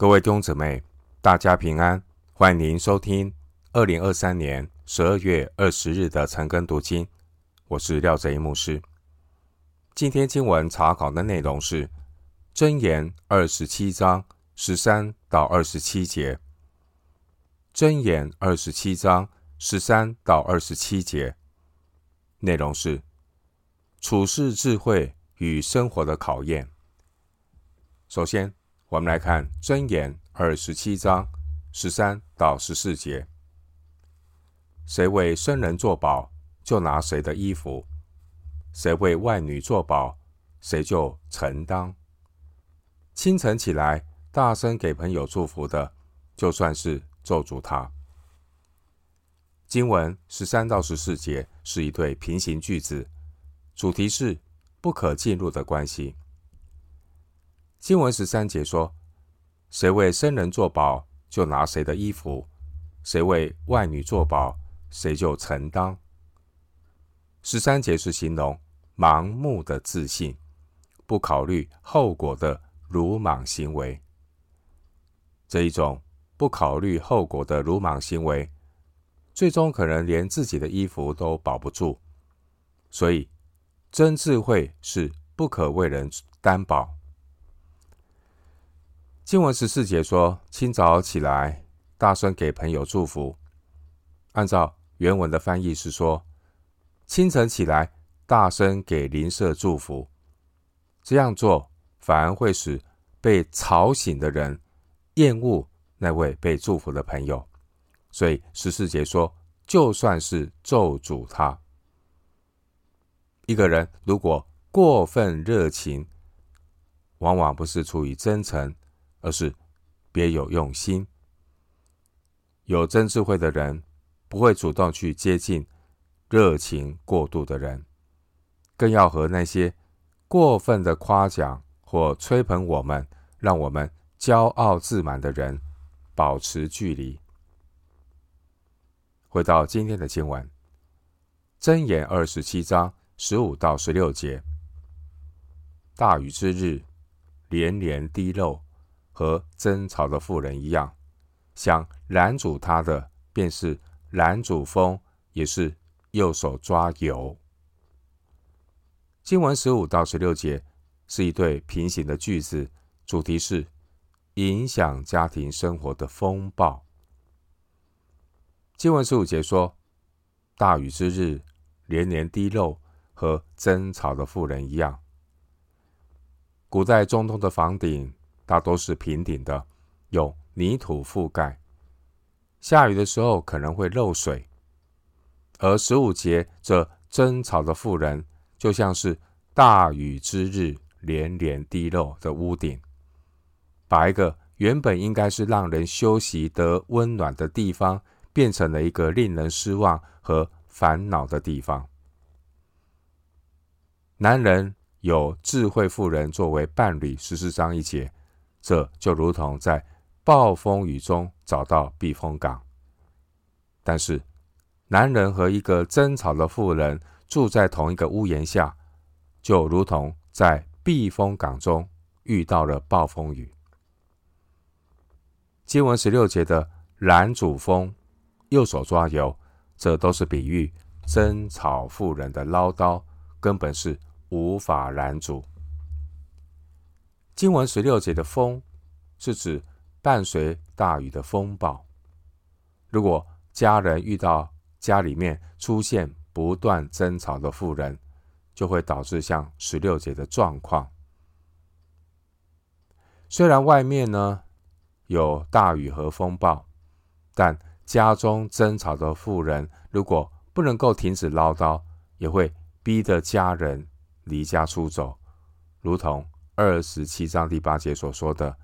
各位弟兄姊妹，大家平安！欢迎您收听二零二三年十二月二十日的晨更读经。我是廖哲一牧师。今天经文查考的内容是《箴言》二十七章十三到二十七节，《箴言》二十七章十三到二十七节内容是处世智慧与生活的考验。首先，我们来看《箴言》二十七章十三到十四节：谁为生人作保，就拿谁的衣服；谁为外女作保，谁就承担。清晨起来，大声给朋友祝福的，就算是咒诅他。经文十三到十四节是一对平行句子，主题是不可进入的关系。经文十三节说：“谁为生人作保，就拿谁的衣服；谁为外女作保，谁就承当。”十三节是形容盲目的自信，不考虑后果的鲁莽行为。这一种不考虑后果的鲁莽行为，最终可能连自己的衣服都保不住。所以，真智慧是不可为人担保。经文十四节说：“清早起来，大声给朋友祝福。”按照原文的翻译是说：“清晨起来，大声给邻舍祝福。”这样做反而会使被吵醒的人厌恶那位被祝福的朋友。所以十四节说：“就算是咒诅他。”一个人如果过分热情，往往不是出于真诚。而是别有用心。有真智慧的人不会主动去接近热情过度的人，更要和那些过分的夸奖或吹捧我们、让我们骄傲自满的人保持距离。回到今天的经文，《箴言》二十七章十五到十六节：大雨之日，连连滴漏。和争吵的妇人一样，想拦阻他的，便是拦阻风，也是右手抓油。经文十五到十六节是一对平行的句子，主题是影响家庭生活的风暴。经文十五节说：“大雨之日，连连滴漏，和争吵的妇人一样。”古代中东的房顶。大多是平顶的，有泥土覆盖。下雨的时候可能会漏水。而十五节这争吵的妇人，就像是大雨之日连连滴漏的屋顶，把一个原本应该是让人休息得温暖的地方，变成了一个令人失望和烦恼的地方。男人有智慧妇人作为伴侣，十四章一节。这就如同在暴风雨中找到避风港，但是男人和一个争吵的妇人住在同一个屋檐下，就如同在避风港中遇到了暴风雨。经文十六节的拦阻风，右手抓油，这都是比喻争吵妇人的唠叨根本是无法拦阻。经文十六节的风是指伴随大雨的风暴。如果家人遇到家里面出现不断争吵的妇人，就会导致像十六节的状况。虽然外面呢有大雨和风暴，但家中争吵的妇人如果不能够停止唠叨，也会逼得家人离家出走，如同。二十七章第八节所说的，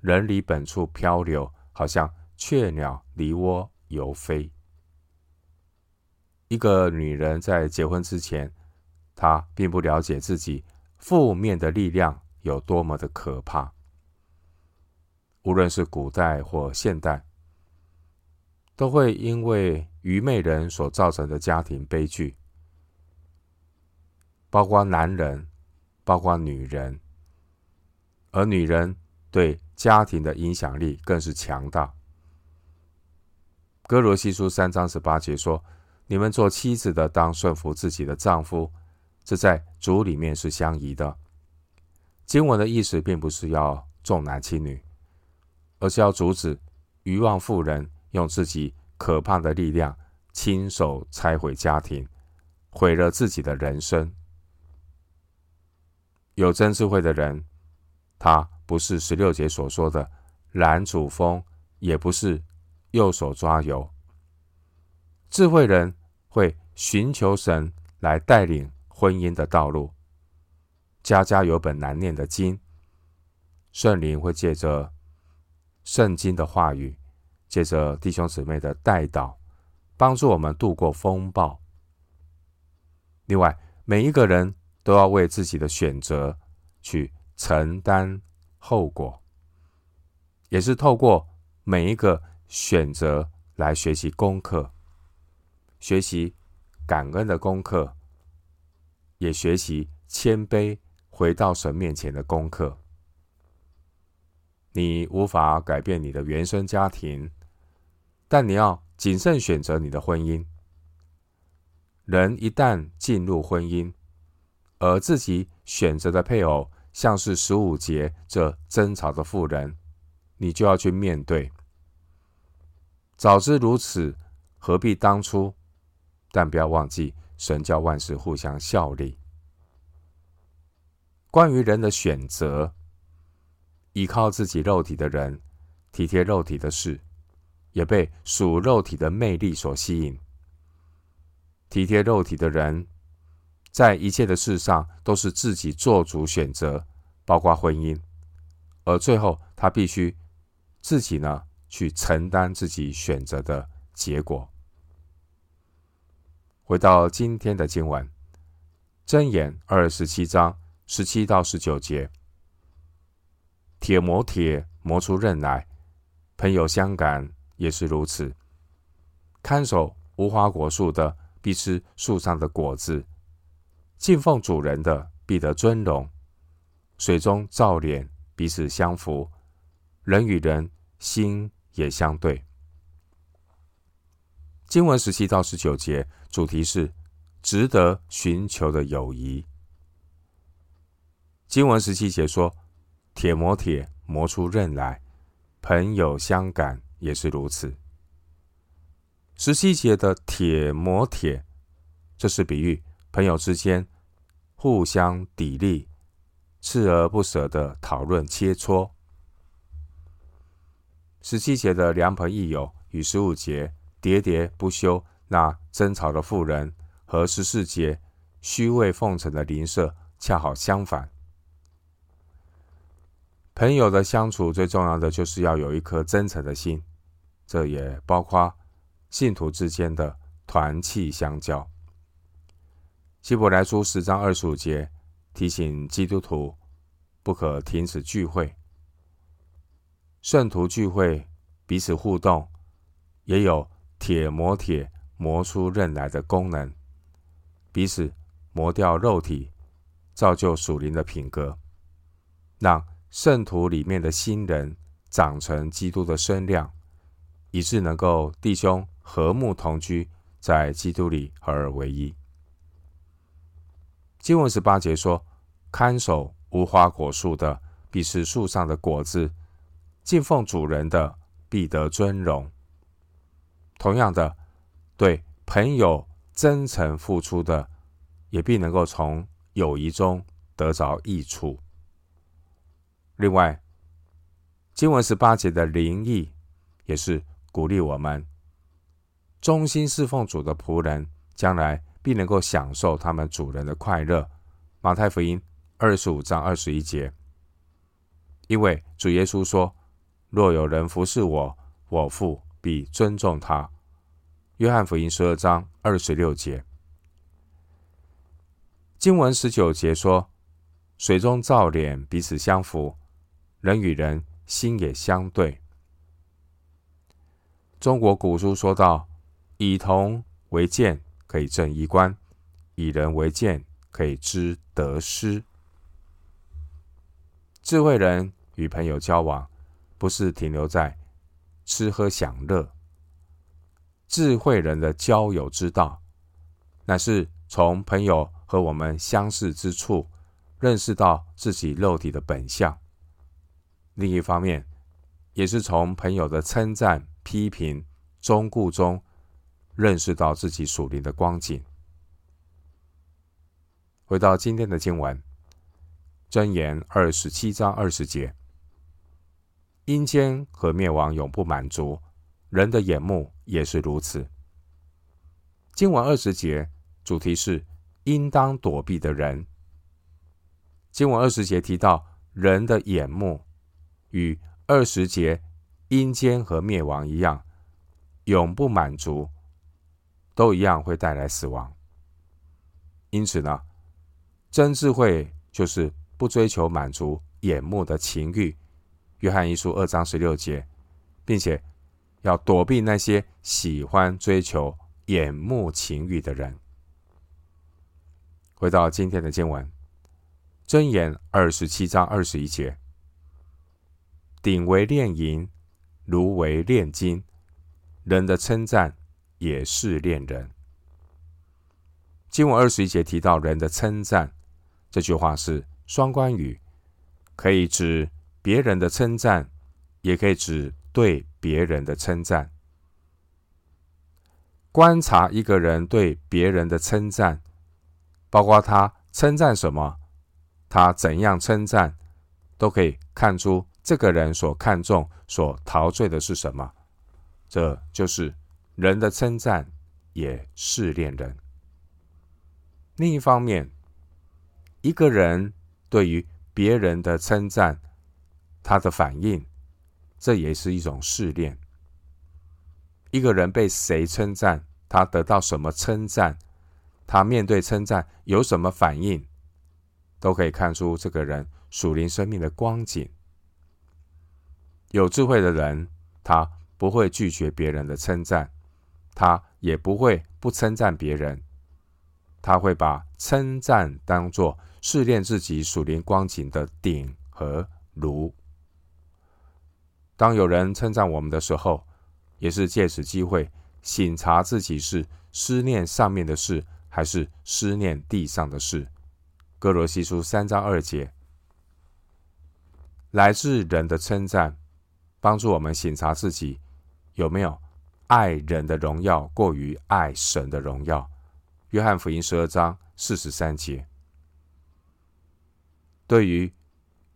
人离本处漂流，好像雀鸟离窝游飞。一个女人在结婚之前，她并不了解自己负面的力量有多么的可怕。无论是古代或现代，都会因为愚昧人所造成的家庭悲剧，包括男人，包括女人。而女人对家庭的影响力更是强大。哥罗西书三章十八节说：“你们做妻子的，当顺服自己的丈夫，这在主里面是相宜的。”经文的意思并不是要重男轻女，而是要阻止愚妄妇人用自己可怕的力量亲手拆毁家庭，毁了自己的人生。有真智慧的人，他不是十六节所说的拦阻风，也不是右手抓油。智慧人会寻求神来带领婚姻的道路。家家有本难念的经，圣灵会借着圣经的话语，借着弟兄姊妹的带导，帮助我们度过风暴。另外，每一个人都要为自己的选择去承担后果，也是透过每一个选择来学习功课，学习感恩的功课，也学习谦卑。回到神面前的功课，你无法改变你的原生家庭，但你要谨慎选择你的婚姻。人一旦进入婚姻，而自己选择的配偶像是十五节这争吵的妇人，你就要去面对。早知如此，何必当初？但不要忘记，神教万事互相效力。关于人的选择，依靠自己肉体的人，体贴肉体的事，也被属肉体的魅力所吸引。体贴肉体的人，在一切的事上都是自己做主选择，包括婚姻，而最后他必须自己呢去承担自己选择的结果。回到今天的经文，箴言二十七章。十七到十九节，铁磨铁，磨出刃来；朋友相感也是如此。看守无花果树的，必吃树上的果子；敬奉主人的，必得尊荣。水中照脸，彼此相符；人与人心也相对。经文十七到十九节，主题是值得寻求的友谊。经文十七节说：“铁磨铁，磨出刃来；朋友相感也是如此。”十七节的“铁磨铁”，这是比喻朋友之间互相砥砺、锲而不舍的讨论切磋。十七节的良朋益友与十五节喋喋不休那争吵的妇人和十四节虚伪奉承的邻舍恰好相反。朋友的相处最重要的就是要有一颗真诚的心，这也包括信徒之间的团契相交。希伯来书十章二十五节提醒基督徒不可停止聚会，圣徒聚会彼此互动，也有铁磨铁磨出刃来的功能，彼此磨掉肉体，造就属灵的品格，让。圣徒里面的新人长成基督的身量，以致能够弟兄和睦同居，在基督里合而为一。经文十八节说：“看守无花果树的，必吃树上的果子；敬奉主人的，必得尊荣。”同样的，对朋友真诚付出的，也必能够从友谊中得着益处。另外，经文十八节的灵意也是鼓励我们忠心侍奉主的仆人，将来必能够享受他们主人的快乐。马太福音二十五章二十一节，因为主耶稣说：“若有人服侍我，我父必尊重他。”约翰福音十二章二十六节，经文十九节说：“水中照脸，彼此相符。”人与人心也相对。中国古书说道：“以铜为鉴，可以正衣冠；以人为鉴，可以知得失。”智慧人与朋友交往，不是停留在吃喝享乐。智慧人的交友之道，乃是从朋友和我们相似之处，认识到自己肉体的本相。另一方面，也是从朋友的称赞、批评、忠告中，认识到自己属灵的光景。回到今天的经文，箴言二十七章二十节：阴间和灭亡永不满足，人的眼目也是如此。经文二十节主题是应当躲避的人。经文二十节提到人的眼目，与二十节阴间和灭亡一样，永不满足，都一样会带来死亡。因此呢，真智慧就是不追求满足眼目的情欲。约翰一书二章十六节，并且要躲避那些喜欢追求眼目情欲的人。回到今天的经文，箴言二十七章二十一节：鼎为炼银，炉为炼金，人的称赞也是炼人。经文二十一节提到人的称赞。这句话是双关语，可以指别人的称赞，也可以指对别人的称赞。观察一个人对别人的称赞，包括他称赞什么，他怎样称赞，都可以看出这个人所看重、所陶醉的是什么。这就是人的称赞也试炼人。另一方面，一个人对于别人的称赞，他的反应，这也是一种试炼。一个人被谁称赞，他得到什么称赞，他面对称赞有什么反应，都可以看出这个人属灵生命的光景。有智慧的人，他不会拒绝别人的称赞，他也不会不称赞别人，他会把称赞当作。试炼自己属灵光景的鼎和炉。当有人称赞我们的时候，也是借此机会省察自己是思念上面的事，还是思念地上的事。歌罗西书三章二节，来自人的称赞，帮助我们省察自己有没有爱人的荣耀过于爱神的荣耀。约翰福音十二章四十三节。对于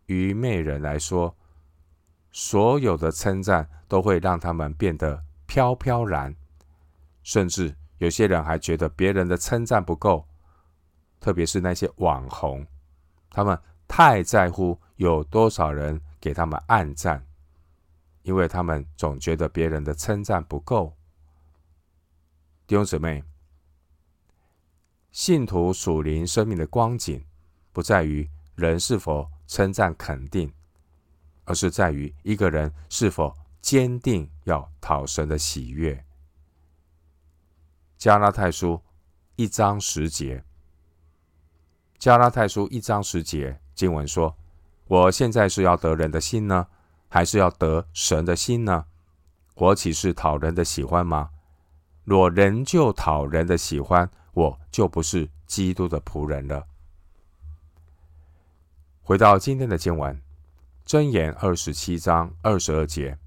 愚昧人来说，所有的称赞都会让他们变得飘飘然，甚至有些人还觉得别人的称赞不够，特别是那些网红，他们太在乎有多少人给他们按赞，因为他们总觉得别人的称赞不够。弟兄姊妹，信徒属灵生命的光景，不在于。人是否称赞肯定，而是在于一个人是否坚定要讨神的喜悦。加拉太书一章十节，加拉太书一章十节经文说：“我现在是要得人的心呢，还是要得神的心呢？我岂是讨人的喜欢吗？若仍旧讨人的喜欢，我就不是基督的仆人了。”回到今天的经文，箴言二十七章二十二节：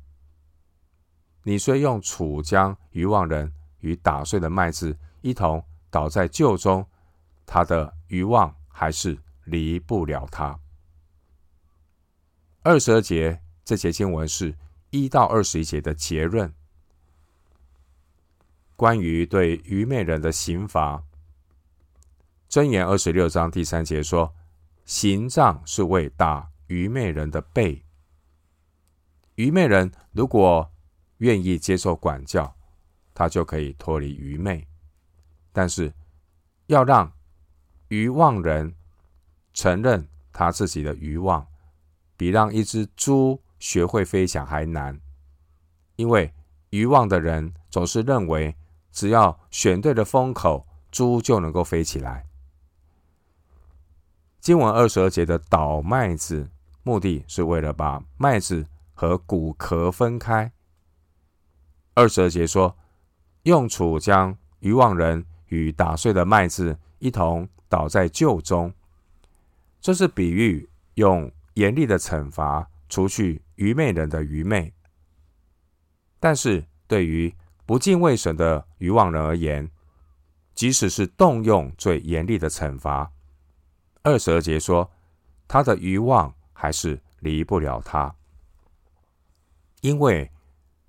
你虽用杵将愚妄人与打碎的麦子一同倒在臼中，他的愚妄还是离不了他。二十二节这节经文是一到二十一节的结论，关于对愚昧人的刑罚。箴言二十六章第三节说。刑杖是为打愚昧人的背。愚昧人如果愿意接受管教，他就可以脱离愚昧。但是，要让愚妄人承认他自己的愚妄，比让一只猪学会飞翔还难。因为愚妄的人总是认为，只要选对了风口，猪就能够飞起来。经文二十二节的捣麦子，目的是为了把麦子和谷壳分开。二十二节说，用杵将愚妄人与打碎的麦子一同捣在臼中，这是比喻用严厉的惩罚除去愚昧人的愚昧。但是对于不敬畏神的愚妄人而言，即使是动用最严厉的惩罚，二十二节说，他的愚妄还是离不了他，因为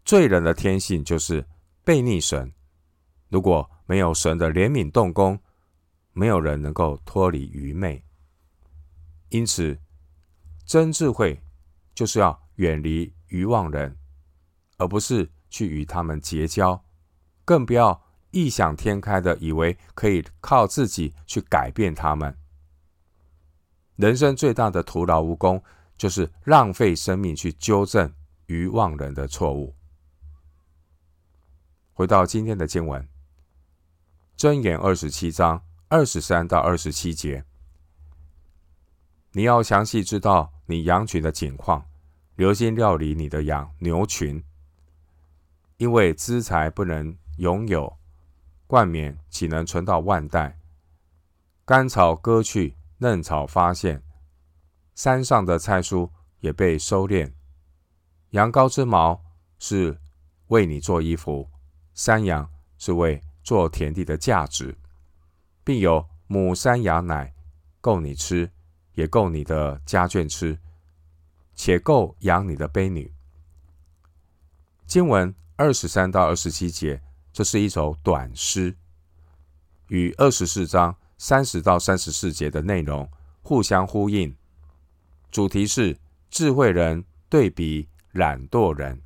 罪人的天性就是悖逆神。如果没有神的怜悯动工，没有人能够脱离愚昧。因此，真智慧就是要远离愚妄人，而不是。去与他们结交，更不要异想天开的以为可以靠自己去改变他们。人生最大的徒劳无功，就是浪费生命去纠正愚妄人的错误。回到今天的经文，箴言二十七章二十三到二十七节，你要详细知道你羊群的景况，留心料理你的羊牛群。因为资财不能拥有，冠冕岂能存到万代？干草割去，嫩草发现，山上的菜蔬也被收敛。羊羔之毛是为你做衣服，山羊是为做田地的价值，并有母山羊奶够你吃，也够你的家眷吃，且够养你的婢女。经文。二十三到二十七节，这是一首短诗，与二十四章三十到三十四节的内容互相呼应。主题是智慧人对比懒惰人。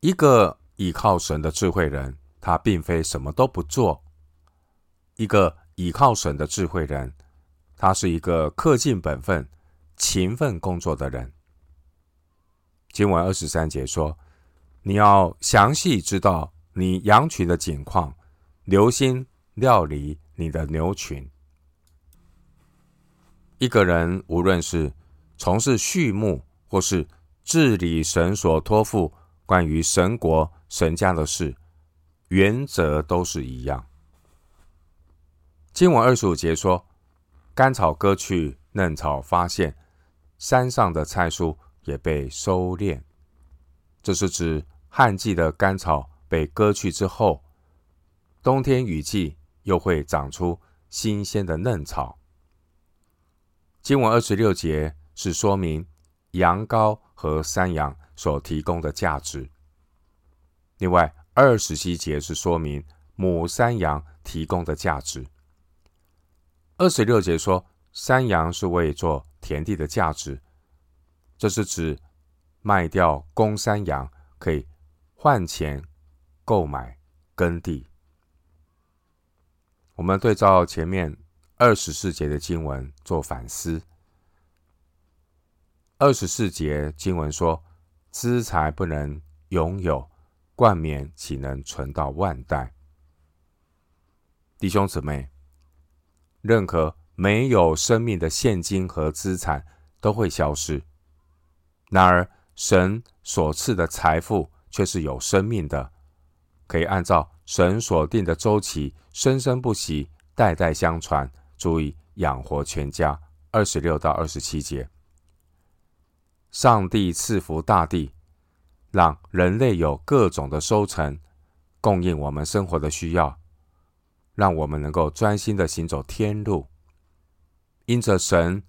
一个倚靠神的智慧人，他并非什么都不做；一个倚靠神的智慧人，他是一个恪尽本分、勤奋工作的人。经文二十三节说：“你要详细知道你羊群的景况，留心料理你的牛群。”一个人无论是从事畜牧，或是治理神所托付关于神国、神家的事，原则都是一样。经文二十五节说：“干草割去，嫩草发现，山上的菜蔬。”也被收敛，这是指旱季的干草被割去之后，冬天雨季又会长出新鲜的嫩草。经文二十六节是说明羊羔和山羊所提供的价值，另外二十七节是说明母山羊提供的价值。二十六节说山羊是为做田地的价值。这是指卖掉公山羊，可以换钱购买耕地。我们对照前面二十四节的经文做反思。二十四节经文说：“资财不能拥有，冠冕岂能存到万代？”弟兄姊妹，任何没有生命的现金和资产都会消失。然而，神所赐的财富却是有生命的，可以按照神所定的周期生生不息、代代相传，足以养活全家。二十六到二十七节，上帝赐福大地，让人类有各种的收成，供应我们生活的需要，让我们能够专心的行走天路。因着神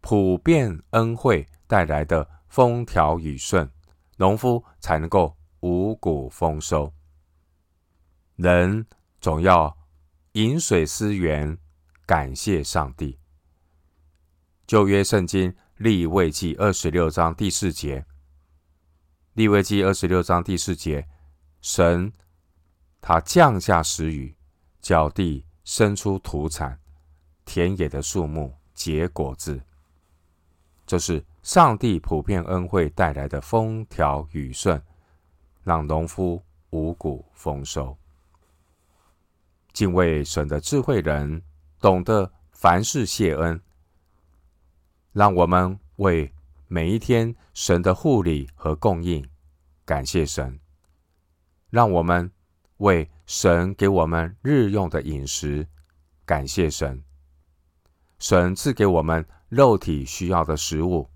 普遍恩惠带来的。风调雨顺，农夫才能够五谷丰收。人总要饮水思源，感谢上帝。旧约圣经利未记二十六章第四节，利未记二十六章第四节，神他降下时雨，叫地生出土产，田野的树木结果子，这是。上帝普遍恩惠带来的风调雨顺，让农夫五谷丰收。敬畏神的智慧人懂得凡事谢恩，让我们为每一天神的护理和供应，感谢神。让我们为神给我们日用的饮食，感谢神。神赐给我们肉体需要的食物，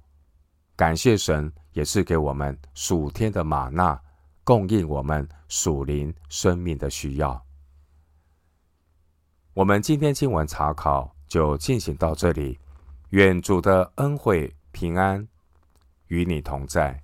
感谢神，也赐给我们属天的吗哪，供应我们属灵生命的需要。我们今天经文查考就进行到这里，愿主的恩惠平安与你同在。